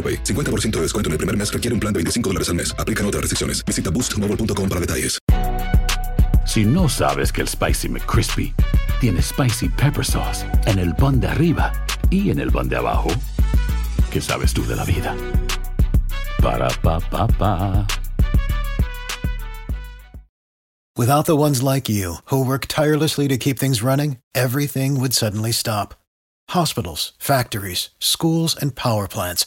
AroPay. 50% de descuento en el primer mes requiere un plan de 25 dólares al mes. Aplican otras restricciones. Visita boostmobile.com para detalles. Si no sabes que el Spicy McCrispy tiene Spicy Pepper Sauce en el pan de arriba y en el pan de abajo, ¿qué sabes tú de la vida? Para, pa, pa, pa. Without the ones like you, who work tirelessly to keep things running, everything would suddenly stop. Hospitals, factories, schools, and power plants,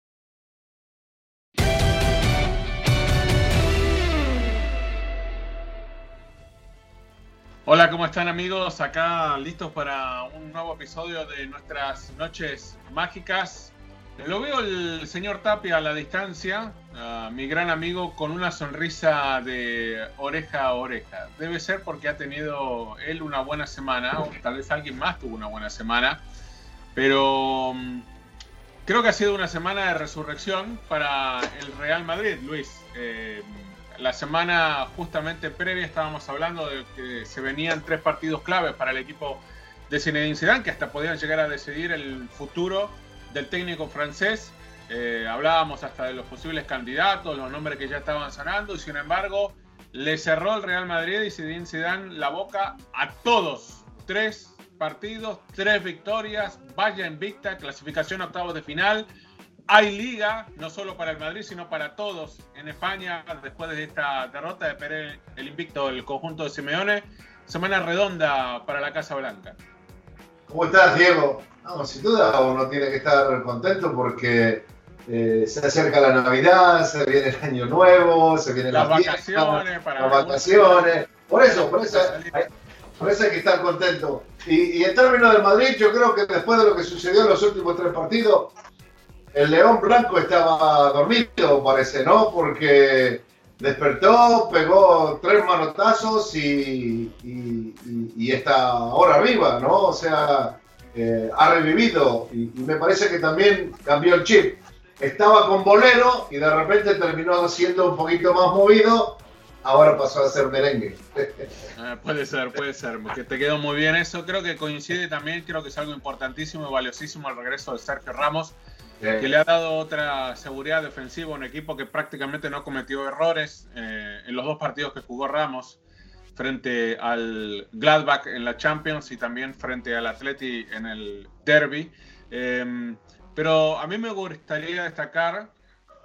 Hola, ¿cómo están amigos? Acá listos para un nuevo episodio de nuestras noches mágicas. Lo veo el señor Tapia a la distancia, mi gran amigo, con una sonrisa de oreja a oreja. Debe ser porque ha tenido él una buena semana, o tal vez alguien más tuvo una buena semana, pero mm, creo que ha sido una semana de resurrección para el Real Madrid, Luis. Eh, la semana justamente previa estábamos hablando de que se venían tres partidos claves para el equipo de Zinedine Zidane, que hasta podían llegar a decidir el futuro del técnico francés. Eh, hablábamos hasta de los posibles candidatos, los nombres que ya estaban sonando, y sin embargo le cerró el Real Madrid y Zinedine Zidane la boca a todos. Tres partidos, tres victorias, vaya invicta, clasificación a octavos de final. Hay liga, no solo para el Madrid, sino para todos en España, después de esta derrota de Pérez, el invicto del conjunto de Simeone. Semana redonda para la Casa Blanca. ¿Cómo estás, Diego? No, sin duda uno tiene que estar contento porque eh, se acerca la Navidad, se viene el Año Nuevo, se vienen Las las, vacaciones, fiestas, para las vacaciones. Por eso, por eso, hay, por eso hay que estar contento. Y, y en términos del Madrid, yo creo que después de lo que sucedió en los últimos tres partidos, el León Blanco estaba dormido, parece, ¿no? Porque despertó, pegó tres manotazos y, está ahora arriba, ¿no? O sea, eh, ha revivido y, me parece que también cambió el chip. Estaba con bolero y de repente terminó siendo un poquito más movido, ahora pasó a ser merengue. Ah, puede ser, puede ser, que te quedó muy bien eso. Creo que coincide también, creo que es algo importantísimo y valiosísimo el regreso de Sergio Ramos, que le ha dado otra seguridad defensiva a un equipo que prácticamente no cometió errores eh, en los dos partidos que jugó Ramos frente al Gladbach en la Champions y también frente al Atleti en el Derby. Eh, pero a mí me gustaría destacar,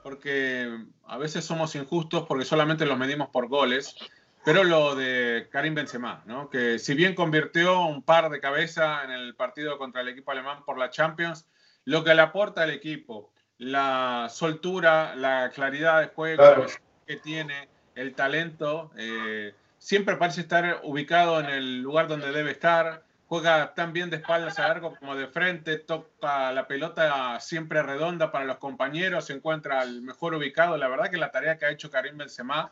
porque a veces somos injustos porque solamente los medimos por goles, pero lo de Karim Benzema, ¿no? que si bien convirtió un par de cabeza en el partido contra el equipo alemán por la Champions, lo que le aporta al equipo, la soltura, la claridad de juego Claro. que tiene, el talento, eh, siempre parece estar ubicado en el lugar donde debe estar, juega tan bien de espaldas a largo como de frente, toca la pelota siempre redonda para los compañeros, se encuentra el mejor ubicado. La verdad que la tarea que ha hecho Karim Benzema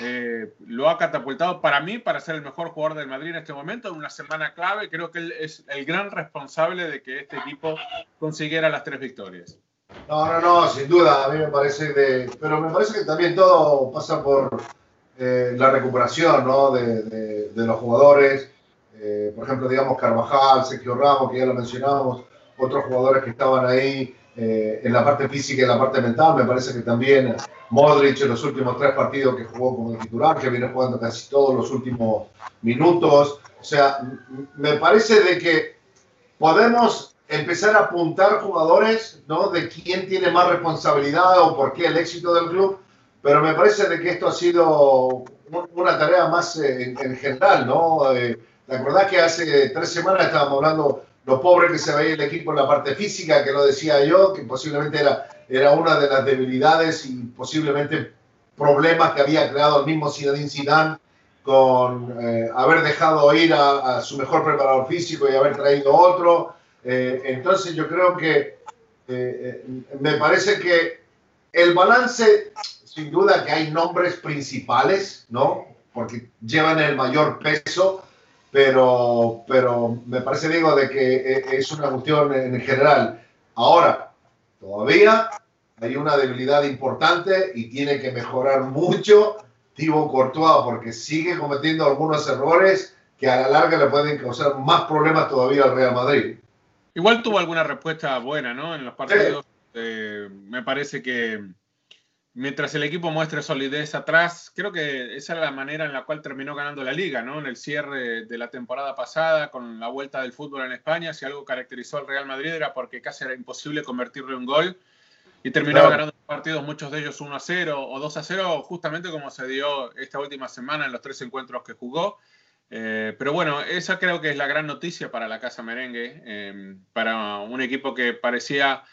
eh, lo ha catapultado para mí para ser el mejor jugador del Madrid en este momento, en una semana clave. Creo que él es el gran responsable de que este equipo consiguiera las tres victorias. No, no, no, sin duda, a mí me parece de... Pero me parece que también todo pasa por eh, la recuperación, ¿no? De, de- los jugadores. Eh, por ejemplo, digamos Carvajal, Sergio Ramos, que ya lo mencionábamos, otros jugadores que estaban ahí eh, en la parte física y en la parte mental. Me parece que también Modric en los últimos tres partidos que jugó como titular, que viene jugando casi todos los últimos minutos. O sea, me parece de que podemos empezar a apuntar jugadores, ¿no? De quién tiene más responsabilidad o por qué el éxito del club, pero me parece de que esto ha sido una tarea más eh, en, general, ¿no? Eh, ¿Te acordás que hace tres semanas estábamos hablando lo pobre que se veía el equipo en la parte física, que lo decía yo, que posiblemente era, era una de las debilidades y posiblemente problemas que había creado el mismo Zinedine Zidane con eh, haber dejado ir a, su mejor preparador físico y haber traído otro. Eh, entonces yo creo que eh, me parece que el balance, sin duda que hay nombres principales, ¿no? Porque llevan el mayor peso, pero, pero me parece, digo, de que es una cuestión en general. Ahora, todavía hay una debilidad importante y tiene que mejorar mucho Thibaut Courtois porque sigue cometiendo algunos errores que a la larga le pueden causar más problemas todavía al Real Madrid. Igual tuvo alguna respuesta buena, ¿no? En los partidos. Eh, me parece que mientras el equipo muestre solidez atrás, creo que esa es la manera en la cual terminó ganando la liga, ¿no? En el cierre de la temporada pasada, con la vuelta del fútbol en España, si algo caracterizó al Real Madrid era porque casi era imposible convertirle un gol y terminaba ganando partidos, muchos de ellos 1 a 0 o 2 a 0, justamente como se dio esta última semana en los tres encuentros que jugó. Eh, pero bueno, esa creo que es la gran noticia para la Casa Merengue, eh, para un equipo que parecía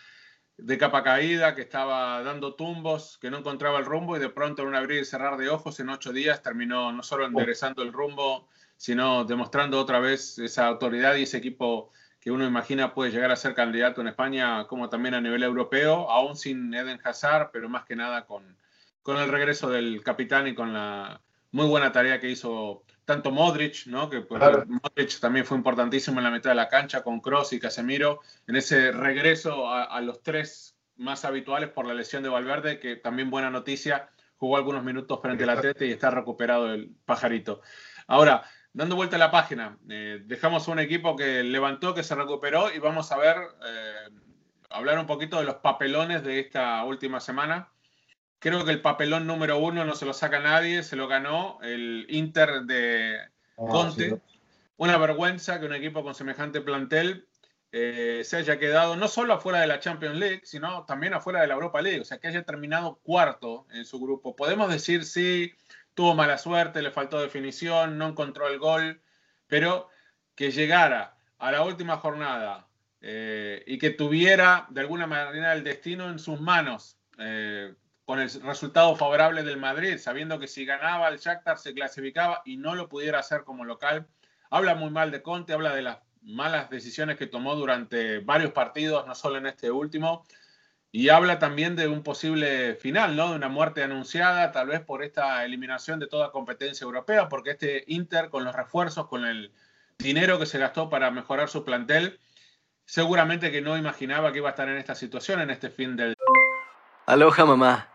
de capa caída, que estaba dando tumbos, que no encontraba el rumbo y de pronto en un abrir y cerrar de ojos en ocho días terminó no solo enderezando el rumbo, sino demostrando otra vez esa autoridad y ese equipo que uno imagina puede llegar a ser candidato en España como también a nivel europeo, aún sin Eden Hazard, pero más que nada con, con el regreso del capitán y con la muy buena tarea que hizo tanto Modric, ¿no? que pues, Modric también fue importantísimo en la mitad de la cancha con Cross y Casemiro, en ese regreso a, los tres más habituales por la lesión de Valverde, que también buena noticia, jugó algunos minutos frente al Atlete y está recuperado el pajarito. Ahora, dando vuelta a la página, eh, dejamos un equipo que levantó, que se recuperó y vamos a ver, eh, hablar un poquito de los papelones de esta última semana. Creo que el papelón número uno no se lo saca nadie, se lo ganó el Inter de ah, Conte. Una vergüenza que un equipo con semejante plantel eh, se haya quedado no solo afuera de la Champions League, sino también afuera de la Europa League, o sea, que haya terminado cuarto en su grupo. Podemos decir, sí, tuvo mala suerte, le faltó definición, no encontró el gol, pero que llegara a la última jornada eh, y que tuviera de alguna manera el destino en sus manos, eh, con el resultado favorable del Madrid, sabiendo que si ganaba el Shakhtar se clasificaba y no lo pudiera hacer como local. Habla muy mal de Conte, habla de las malas decisiones que tomó durante varios partidos, no solo en este último, y habla también de un posible final, ¿no? De una muerte anunciada, tal vez por esta eliminación de toda competencia europea, porque este Inter, con los refuerzos, con el dinero que se gastó para mejorar su plantel, seguramente que no imaginaba que iba a estar en esta situación en este fin del... Aloha, mamá.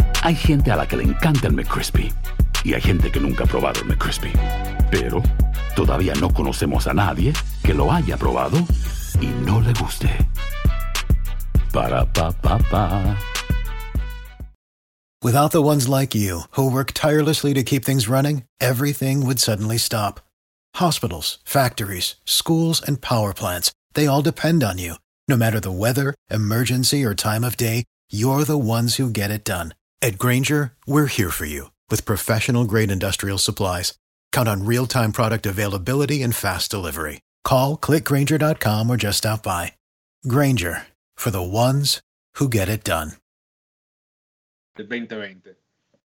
Hay gente a la que le encanta el McCrispy y hay gente que nunca ha probado el McCrispy. Pero todavía no conocemos a nadie que lo haya probado y no le guste. Para pa pa pa. Without the ones like you who work tirelessly to keep things running, everything would suddenly stop. Hospitals, factories, schools and power plants, they all depend on you. No matter the weather, emergency, or time of day, you're the ones who get it done. At Granger, we're here for you with professional grade industrial supplies. Count on real time product availability and fast delivery. Call clickgranger.com or just stop by. Granger for the ones who get it done. El 2020.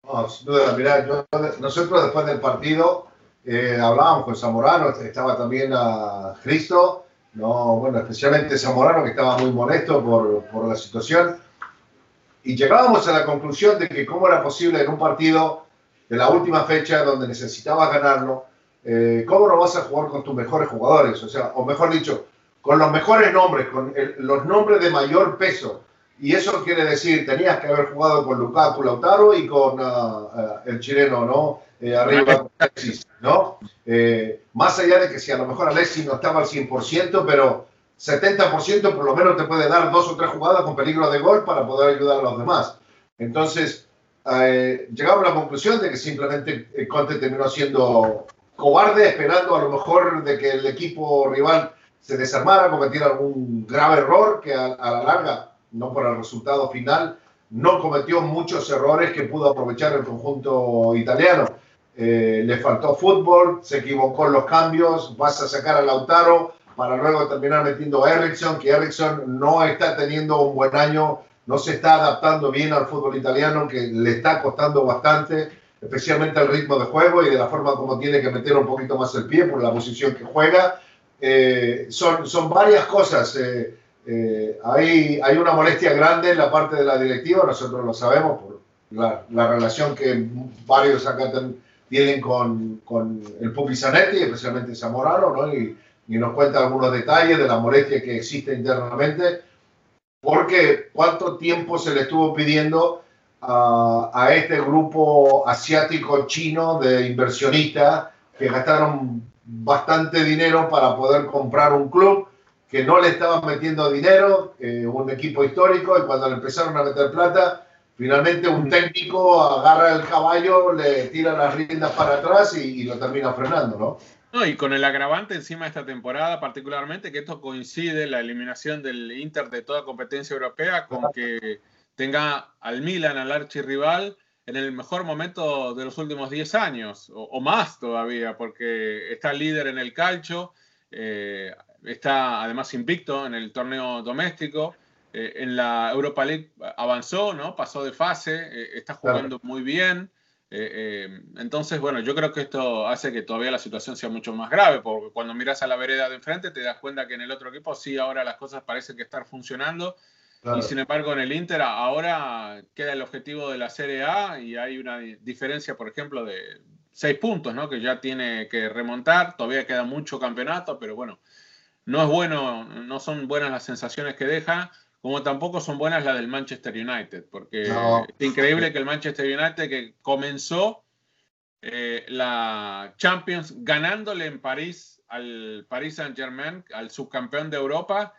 No, sin duda, mirá, yo- nosotros después del partido eh, hablábamos con Zamorano, estaba también a Cristo, no, bueno, especialmente Zamorano que estaba muy molesto por, por la situación, y llegábamos a la conclusión de que cómo era posible en un partido de la última fecha donde necesitabas ganarlo, eh, cómo no vas a jugar con tus mejores jugadores, o sea, o mejor dicho, con los mejores nombres, con el- los nombres de mayor peso. Y eso quiere decir, tenías que haber jugado con Lukaku, Lautaro y con ah, ah, el chileno, ¿no? Eh, arriba, Alexis, ¿no? Eh, más allá de que si a lo mejor Alexis no estaba al 100%, pero 70% por lo menos te puede dar dos o tres jugadas con peligro de gol para poder ayudar a los demás. Entonces, eh, llegamos a la conclusión de que simplemente eh, Conte terminó siendo cobarde, esperando a lo mejor de que el equipo rival se desarmara, cometiera algún grave error que a, la larga, no por el resultado final, no cometió muchos errores que pudo aprovechar el conjunto italiano. Eh, le faltó fútbol, se equivocó en los cambios, vas a sacar a Lautaro para luego terminar metiendo a Ericsson, que Ericsson no está teniendo un buen año, no se está adaptando bien al fútbol italiano, que le está costando bastante, especialmente al ritmo de juego y de la forma como tiene que meter un poquito más el pie por la posición que juega. Eh, son, son varias cosas. eh, eh, hay, hay una molestia grande en la parte de la directiva, nosotros lo sabemos por la, la relación que varios acá tienen con, con el Pupi Zanetti, especialmente Zamorano, ¿no? y, y nos cuenta algunos detalles de la molestia que existe internamente, porque cuánto tiempo se le estuvo pidiendo a, este grupo asiático chino de inversionistas que gastaron bastante dinero para poder comprar un club que no le estaban metiendo dinero, eh, un equipo histórico, y cuando le empezaron a meter plata, finalmente un técnico agarra el caballo, le tira las riendas para atrás y, y lo termina frenando, ¿no? No, y con el agravante encima de esta temporada, particularmente, que esto coincide la eliminación del Inter de toda competencia europea con que tenga al Milan, al archirrival, en el mejor momento de los últimos 10 años, o, o más todavía, porque está líder en el calcio, eh, está además invicto en el torneo doméstico, eh, en la Europa League avanzó, ¿no? Pasó de fase, eh, está jugando muy bien. Eh, eh, entonces, bueno, yo creo que esto hace que todavía la situación sea mucho más grave, porque cuando miras a la vereda de enfrente te das cuenta que en el otro equipo sí ahora las cosas parecen que están funcionando Claro. y sin embargo en el Inter ahora queda el objetivo de la Serie A y hay una di- diferencia, por ejemplo, de seis puntos, ¿no? Que ya tiene que remontar, todavía queda mucho campeonato, pero bueno, no es bueno, no son buenas las sensaciones que deja, como tampoco son buenas las del Manchester United, porque No. es increíble que el Manchester United que comenzó eh, la Champions ganándole en París al Paris Saint Germain, al subcampeón de Europa,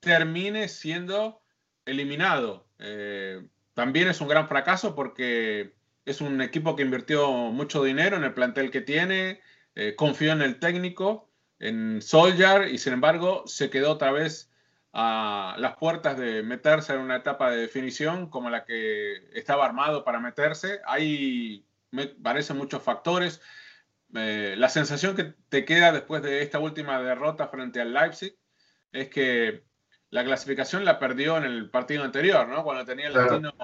termine siendo eliminado. Eh, también es un gran fracaso porque es un equipo que invirtió mucho dinero en el plantel que tiene, eh, confió en el técnico, en Solskjaer, y sin embargo se quedó otra vez a las puertas de meterse en una etapa de definición como la que estaba armado para meterse. Hay, me parecen muchos factores. Eh, la sensación que te queda después de esta última derrota frente al Leipzig es que la clasificación la perdió en el partido anterior, ¿no? Cuando tenía el Claro. destino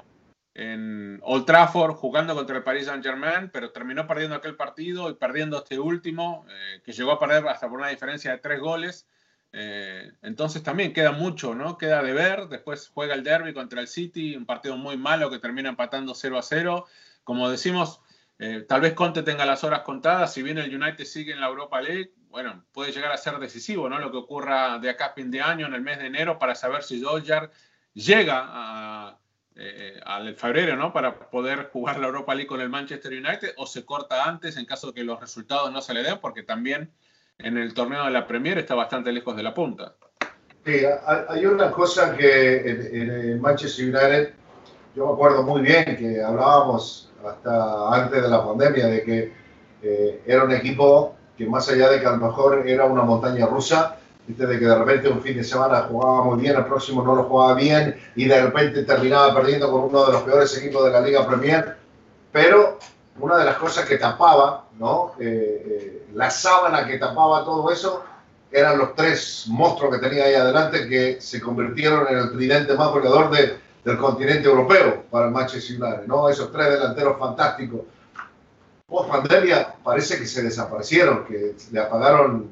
en Old Trafford jugando contra el Paris Saint Germain, pero terminó perdiendo aquel partido y perdiendo este último, eh, que llegó a perder hasta por una diferencia de tres goles. Eh, entonces también queda mucho, ¿no? Queda de ver. Después juega el derby contra el City, un partido muy malo que termina empatando 0 a 0. Como decimos, eh, tal vez Conte tenga las horas contadas. Si bien el United sigue en la Europa League, bueno, puede llegar a ser decisivo, ¿no? Lo que ocurra de acá a fin de año, en el mes de enero, para saber si Solskjaer llega eh, al febrero, ¿no? Para poder jugar la Europa League con el Manchester United o se corta antes en caso de que los resultados no se le den, porque también en el torneo de la Premier está bastante lejos de la punta. Sí, hay una cosa que en, en Manchester United, yo me acuerdo muy bien que hablábamos hasta antes de la pandemia de que eh, era un equipo que más allá de que a lo mejor era una montaña rusa, de que de repente un fin de semana jugaba muy bien, el próximo no lo jugaba bien y de repente terminaba perdiendo con uno de los peores equipos de la Liga Premier. Pero una de las cosas que tapaba, ¿no? Eh, eh, la sábana que tapaba todo eso, eran los tres monstruos que tenía ahí adelante que se convirtieron en el tridente más goleador de, del continente europeo para el Manchester United, ¿no? Esos tres delanteros fantásticos. Post pandemia parece que se desaparecieron, que le apagaron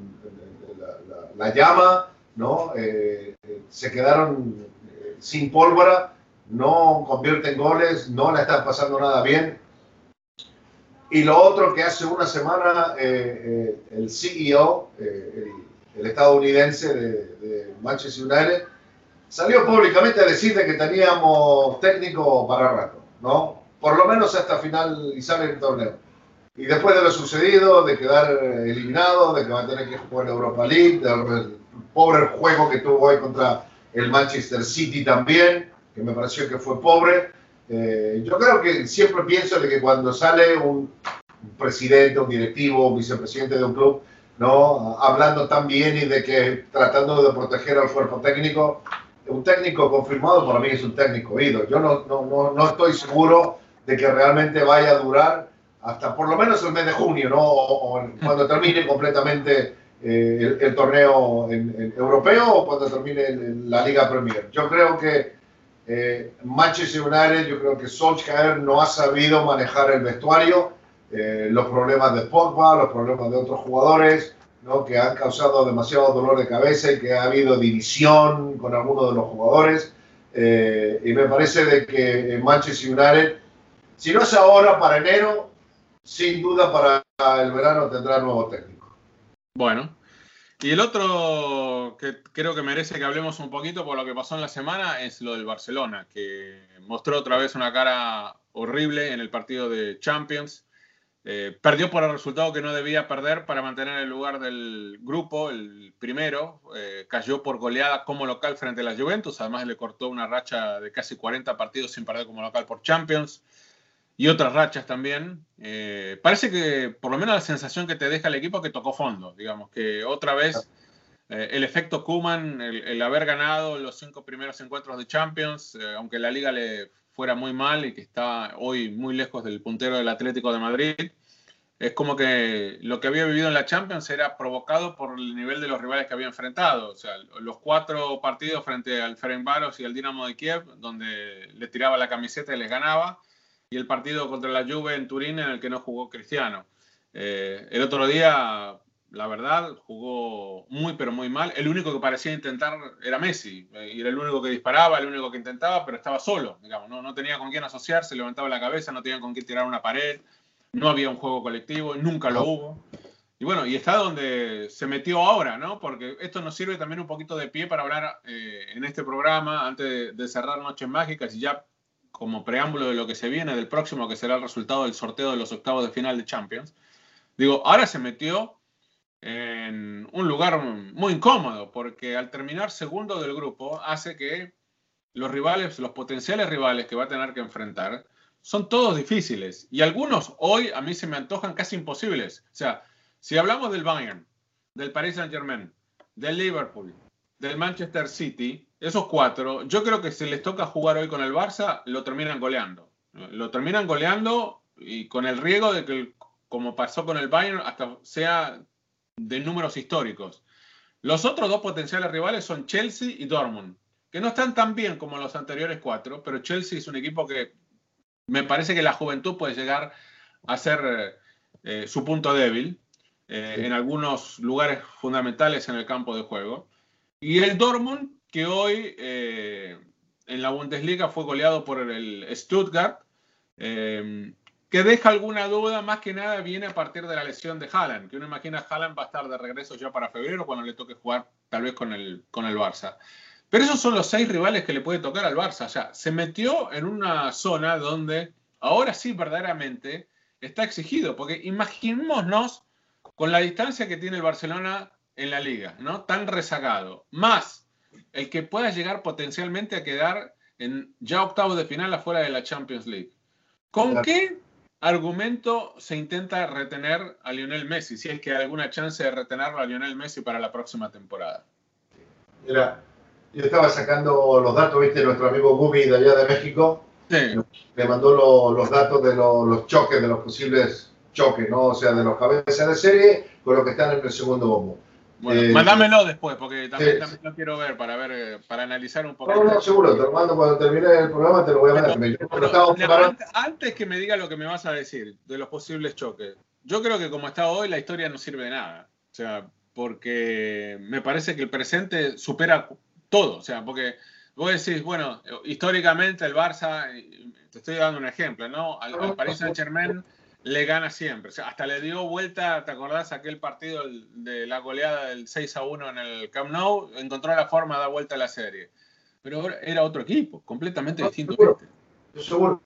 la, llama, ¿no? Eh, se quedaron eh, sin pólvora, no convierten goles, no le están pasando nada bien. Y lo otro que hace una semana eh, el CEO, el, el, estadounidense de, de Manchester United, salió públicamente a decir que teníamos técnico para rato, ¿no? Por lo menos hasta finalizar el torneo. Y después de lo sucedido, de quedar eliminado, de que va a tener que jugar Europa League, del pobre juego que tuvo hoy contra el Manchester City también, que me pareció que fue pobre. Eh, yo creo que siempre pienso de que cuando sale un presidente, un directivo, un vicepresidente de un club, ¿no? hablando tan bien y de que tratando de proteger al cuerpo técnico, un técnico confirmado para mí es un técnico oído. Yo no, no, no, estoy seguro de que realmente vaya a durar hasta por lo menos el mes de junio, ¿no? O, cuando termine completamente eh, el, torneo europeo o cuando termine la Liga Premier. Yo creo que eh, Manchester United, yo creo que Solskjaer no ha sabido manejar el vestuario, eh, los problemas de Pogba, los problemas de otros jugadores, ¿no? que han causado demasiado dolor de cabeza y que ha habido división con algunos de los jugadores. Eh, y me parece de que Manchester United, si no es ahora, para enero, sin duda para el verano tendrá nuevo técnico. Bueno, y el otro que creo que merece que hablemos un poquito por lo que pasó en la semana es lo del Barcelona, que mostró otra vez una cara horrible en el partido de Champions. Eh, perdió por el resultado que no debía perder para mantener el lugar del grupo, el primero. Eh, cayó por goleada como local frente a la Juventus. Además, le cortó una racha de casi 40 partidos sin perder como local por Champions y otras rachas también. Eh, parece que, por lo menos, la sensación que te deja el equipo que tocó fondo. Digamos que otra vez el efecto Kuman, el, el, haber ganado los cinco primeros encuentros de Champions, aunque la liga le fuera muy mal y que está hoy muy lejos del puntero del Atlético de Madrid. Es como que lo que había vivido en la Champions era provocado por el nivel de los rivales que había enfrentado. O sea, los cuatro partidos frente al Ferencváros y al Dinamo de Kiev, donde le tiraba la camiseta y les ganaba, y el partido contra la Juve en Turín en el que no jugó Cristiano. Eh, el otro día, la verdad, jugó muy pero muy mal. El único que parecía intentar era Messi. Y era el único que disparaba, el único que intentaba, pero estaba solo. Digamos, no, no tenía con quién asociarse, levantaba la cabeza, no tenía con quién tirar una pared, no había un juego colectivo, nunca lo hubo. Y bueno, y está donde se metió ahora, ¿no? Porque esto nos sirve también un poquito de pie para hablar eh, en este programa, antes de, cerrar Noches Mágicas y ya como preámbulo de lo que se viene, del próximo, que será el resultado del sorteo de los octavos de final de Champions. Digo, ahora se metió en un lugar muy incómodo, porque al terminar segundo del grupo hace que los rivales, los potenciales rivales que va a tener que enfrentar, son todos difíciles. Y algunos hoy a mí se me antojan casi imposibles. O sea, si hablamos del Bayern, del Paris Saint Germain, del Liverpool, del Manchester City, esos cuatro, yo creo que si les toca jugar hoy con el Barça, lo terminan goleando. Lo terminan goleando y con el riesgo de que, como pasó con el Bayern, hasta sea de números históricos. Los otros dos potenciales rivales son Chelsea y Dortmund, que no están tan bien como los anteriores cuatro, pero Chelsea es un equipo que me parece que la juventud puede llegar a ser eh, su punto débil eh, en algunos lugares fundamentales en el campo de juego. Y el Dortmund, que hoy eh, en la Bundesliga fue goleado por el Stuttgart, que deja alguna duda, más que nada viene a partir de la lesión de Haaland, que uno imagina Haaland va a estar de regreso ya para febrero cuando le toque jugar tal vez con el, con el Barça. Pero esos son los seis rivales que le puede tocar al Barça. Sea, se metió en una zona donde ahora sí verdaderamente está exigido, porque imaginémonos con la distancia que tiene el Barcelona en la liga, ¿no? Tan rezagado, más el que pueda llegar potencialmente a quedar en ya octavo de final afuera de la Champions League. ¿Con qué argumento se intenta retener a Lionel Messi, si es que hay alguna chance de retenerlo a Lionel Messi para la próxima temporada? Mira, yo estaba sacando los datos, viste, nuestro amigo Gumi de allá de México. Sí. Me mandó lo- los datos de lo- los choques, de los posibles choques, ¿no? O sea, de los cabezas de serie con los que están en el segundo bombo. Bueno, Eh, mándamelo después, porque también, sí, también lo quiero ver para ver, eh, para analizar un poco. No, no, seguro, te lo mando cuando termine el programa, te lo voy a mandar. Preparando- Antes, que me diga lo que me vas a decir de los posibles choques, yo creo que como está hoy la historia no sirve de nada. O sea, porque me parece que el presente supera todo. O sea, porque vos decís, bueno, históricamente el Barça, te estoy dando un ejemplo, ¿no? Al, al Paris Saint Germain le gana siempre. O sea, hasta le dio vuelta, ¿te acordás aquel partido de la goleada del 6 a 1 en el Camp Nou? Encontró la forma de dar vuelta a la serie. Pero era otro equipo, completamente No, distinto. seguro. Yo seguro,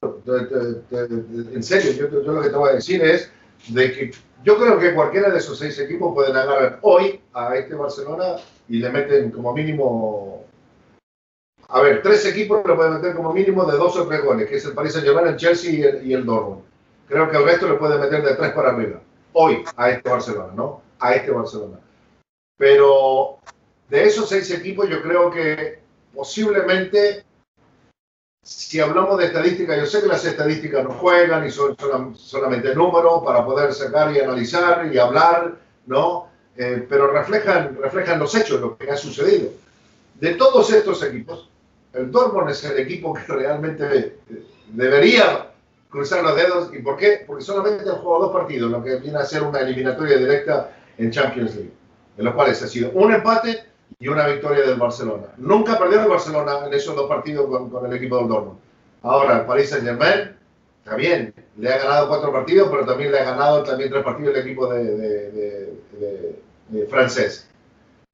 en serio, yo, yo lo que te voy a decir es de que yo creo que cualquiera de esos seis equipos pueden agarrar hoy a este Barcelona y le meten como mínimo, a ver, tres equipos le pueden meter como mínimo de dos o tres goles, que es el Paris Saint Germain, el Chelsea y el, y el Dortmund. Creo que el resto le puede meter de tres para arriba, hoy a este Barcelona, ¿no? A este Barcelona. Pero de esos seis equipos yo creo que posiblemente si hablamos de estadística, yo sé que las estadísticas no juegan y son, solamente números para poder sacar y analizar y hablar, ¿no? Eh, pero reflejan, reflejan los hechos, lo que ha sucedido. De todos estos equipos, el Dortmund es el equipo que realmente eh, debería cruzar los dedos. ¿Y por qué? Porque solamente han jugado dos partidos, lo que viene a ser una eliminatoria directa en Champions League, en los cuales ha sido un empate y una victoria del Barcelona. Nunca perdió el Barcelona en esos dos partidos con, con el equipo del Dortmund. Ahora, el Paris Saint Germain, bien, le ha ganado cuatro partidos, pero también le ha ganado también tres partidos el equipo de, de- de- de- de francés.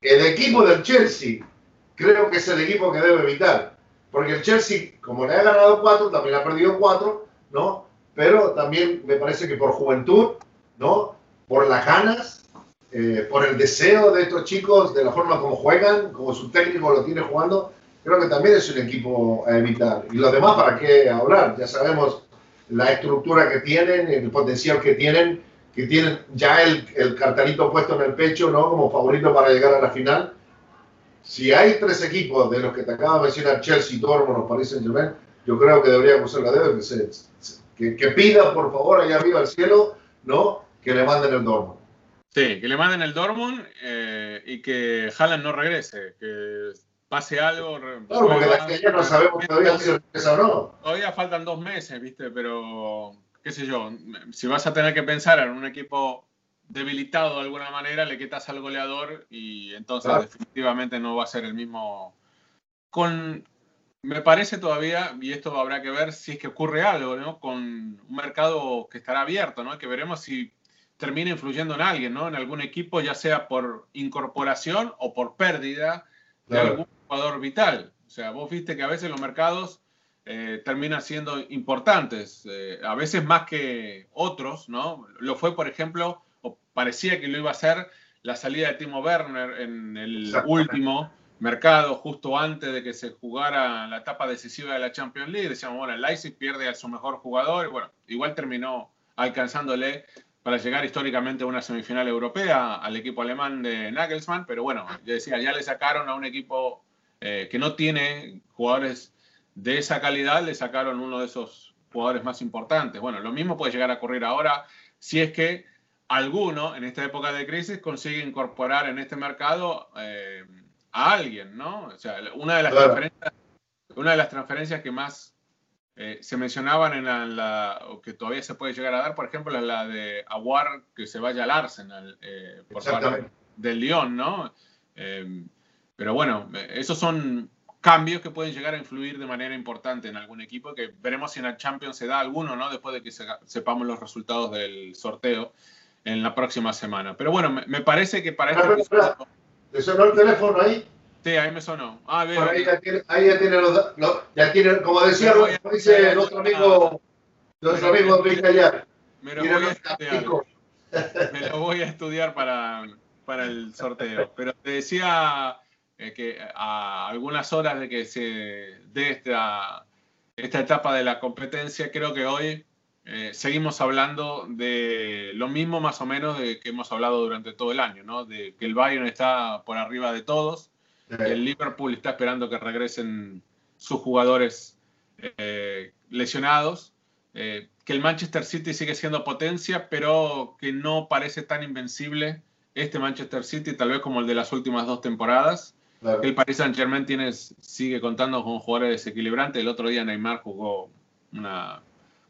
El equipo del Chelsea, creo que es el equipo que debe evitar, porque el Chelsea, como le ha ganado cuatro, también ha perdido cuatro, ¿no? Pero también me parece que por juventud, ¿no? Por las ganas, eh, por el deseo de estos chicos, de la forma como juegan, como su técnico lo tiene jugando, creo que también es un equipo a evitar. Y los demás, ¿para qué hablar? Ya sabemos la estructura que tienen, el potencial que tienen, que tienen ya el, el cartelito puesto en el pecho, ¿no? Como favorito para llegar a la final. Si hay tres equipos de los que te acabo de mencionar, Chelsea, Dortmund o Paris Saint Germain, yo creo que debería cruzar la dedo que, se- que, que pida por favor allá arriba al cielo, ¿no? Que le manden el Dortmund. Sí, que le manden el Dortmund eh, y que Haaland no regrese, que pase algo. Claro, porque de aquí ya no sabemos todavía si regresa o no. Todavía faltan dos meses, ¿viste? Pero, qué sé yo, si vas a tener que pensar en un equipo debilitado de alguna manera, le quitas al goleador y entonces Claro. definitivamente no va a ser el mismo. Con, me parece todavía, y esto habrá que ver si es que ocurre algo, ¿no? Con un mercado que estará abierto, ¿no? Que veremos si termina influyendo en alguien, ¿no? En algún equipo, ya sea por incorporación o por pérdida de Claro. algún jugador vital. O sea, vos viste que a veces los mercados eh, terminan siendo importantes, eh, a veces más que otros, ¿no? Lo fue, por ejemplo, o parecía que lo iba a ser la salida de Timo Werner en el último mercado, justo antes de que se jugara la etapa decisiva de la Champions League. Decíamos, bueno, el Leipzig pierde a su mejor jugador, bueno, igual terminó alcanzándole para llegar históricamente a una semifinal europea al equipo alemán de Nagelsmann, pero bueno, yo decía, ya le sacaron a un equipo eh, que no tiene jugadores de esa calidad, le sacaron uno de esos jugadores más importantes. Bueno, lo mismo puede llegar a ocurrir ahora si es que alguno en esta época de crisis consigue incorporar en este mercado eh, a alguien, ¿no? O sea, una de las, Claro. transferencias, una de las transferencias que más eh, se mencionaban en la, en la- o que todavía se puede llegar a dar, por ejemplo, es la de Aguar que se vaya al Arsenal eh, por parte del Lyon, ¿no? Eh, pero bueno, eh, esos son cambios que pueden llegar a influir de manera importante en algún equipo, que veremos si en la Champions se da alguno, ¿no? Después de que se- sepamos los resultados del sorteo en la próxima semana. Pero bueno, me, me parece que para este episodio- ¿Te sonó el teléfono ahí? Sí, ahí me sonó. Ah, veo. Bueno, ahí ya tiene, ahí ya tiene los, da- lo- ya tiene, como decía, a- como dice nuestro amigo, nuestro amigo voy a- Enrique Ayar. Me lo Tiene voy a los estudiar. castigos. Me lo voy a estudiar para, para el sorteo. Pero te decía eh, que a algunas horas de que se dé esta, esta etapa de la competencia, creo que hoy eh, seguimos hablando de lo mismo más o menos de que hemos hablado durante todo el año, ¿no? De que el Bayern está por arriba de todos, El Liverpool está esperando que regresen sus jugadores eh, lesionados. Eh, que el Manchester City sigue siendo potencia, pero que no parece tan invencible este Manchester City, tal vez como el de las últimas dos temporadas. El Paris Saint Germain tiene, sigue contando con jugadores desequilibrantes. El otro día Neymar jugó una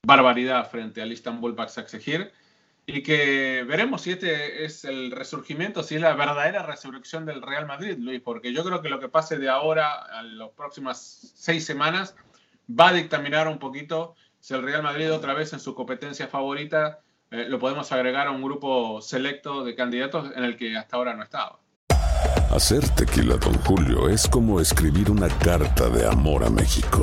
barbaridad frente al Istanbul Basaksehir y que veremos si este es el resurgimiento, si es la verdadera resurrección del Real Madrid, Luis, porque yo creo que lo que pase de ahora a las próximas seis semanas va a dictaminar un poquito si el Real Madrid otra vez en su competencia favorita eh, lo podemos agregar a un grupo selecto de candidatos en el que hasta ahora no estaba. Hacer tequila, don Julio, es como escribir una carta de amor a México.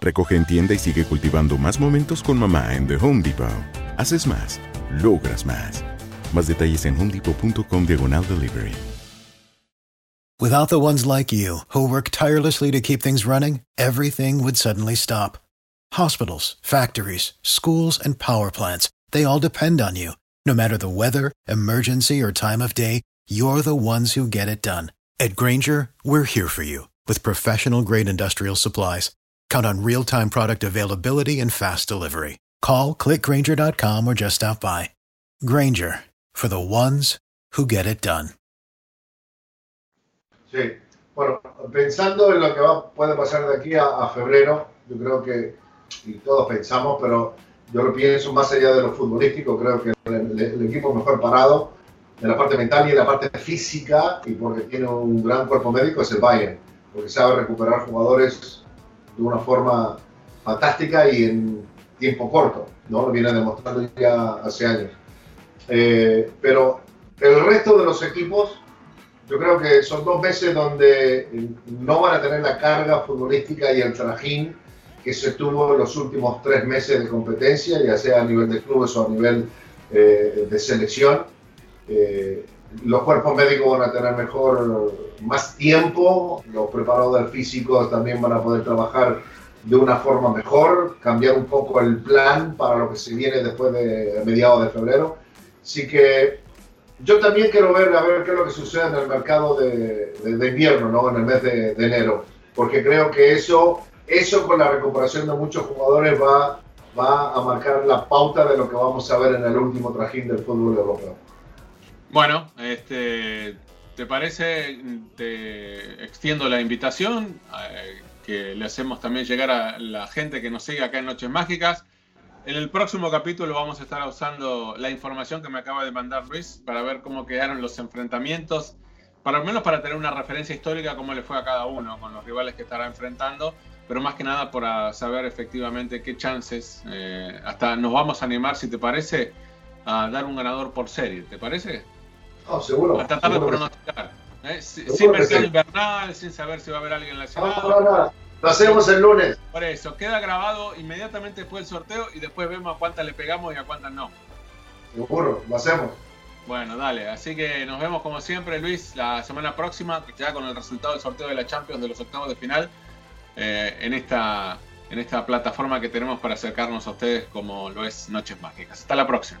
Recoge en tienda y sigue cultivando más momentos con mamá en The Home Depot. Haces más, logras más. Más detalles en homedepot.com diagonal delivery. Without the ones like you, who work tirelessly to keep things running, everything would suddenly stop. Hospitals, factories, schools, and power plants, they all depend on you. No matter the weather, emergency, or time of day, you're the ones who get it done. At Granger, we're here for you with professional grade industrial supplies. Count on real time product availability and fast delivery. Call clickgranger.com or just stop by. Granger for the ones who get it done. Sí, bueno, pensando en lo que va, puede pasar de aquí a, a, febrero, yo creo que, y todos pensamos, pero yo lo pienso más allá de lo futbolístico, creo que el, el equipo mejor parado en la parte mental y en la parte física, y porque tiene un gran cuerpo médico, es el Bayern, porque sabe recuperar jugadores de una forma fantástica y en tiempo corto, ¿no? Lo viene demostrando ya hace años. Eh, pero el resto de los equipos, yo creo que son dos meses donde no van a tener la carga futbolística y el trajín que se tuvo en los últimos tres meses de competencia, ya sea a nivel de clubes o a nivel eh, de selección. Eh, los cuerpos médicos van a tener mejor, más tiempo, los preparadores físicos también van a poder trabajar de una forma mejor, cambiar un poco el plan para lo que se viene después de mediados de febrero. Así que yo también quiero ver a ver qué es lo que sucede en el mercado de, de, invierno, ¿no? en el mes de, de, enero, porque creo que eso, eso con la recuperación de muchos jugadores va, va a marcar la pauta de lo que vamos a ver en el último trajín del fútbol europeo. Bueno, este, ¿te parece? Te extiendo la invitación eh, que le hacemos también llegar a la gente que nos sigue acá en Noches Mágicas. En el próximo capítulo vamos a estar usando la información que me acaba de mandar Luis para ver cómo quedaron los enfrentamientos, para al menos para tener una referencia histórica cómo le fue a cada uno con los rivales que estará enfrentando, pero más que nada para saber efectivamente qué chances, eh, hasta nos vamos a animar, si te parece, a dar un ganador por serie, ¿te parece? No, seguro. A tratar de pronosticar. ¿eh? Sin mercado sí. invernal, sin saber si va a haber alguien lesionado. No, no, no. Lo hacemos el lunes. Por eso, queda grabado inmediatamente después del sorteo y después vemos a cuántas le pegamos y a cuántas no. Seguro, lo hacemos. Bueno, dale. Así que nos vemos como siempre, Luis, la semana próxima, ya con el resultado del sorteo de la Champions de los octavos de final, eh, en, esta, en esta plataforma que tenemos para acercarnos a ustedes como lo es Noches Mágicas. Hasta la próxima.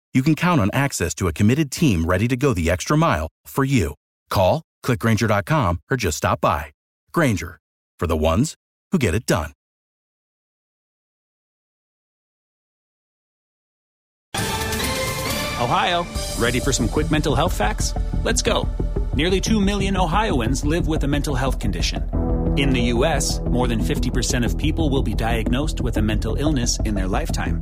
you can count on access to a committed team ready to go the extra mile for you. Call, clickgranger.com, or just stop by. Granger, for the ones who get it done. Ohio, ready for some quick mental health facts? Let's go. Nearly 2 million Ohioans live with a mental health condition. In the U.S., more than 50% of people will be diagnosed with a mental illness in their lifetime.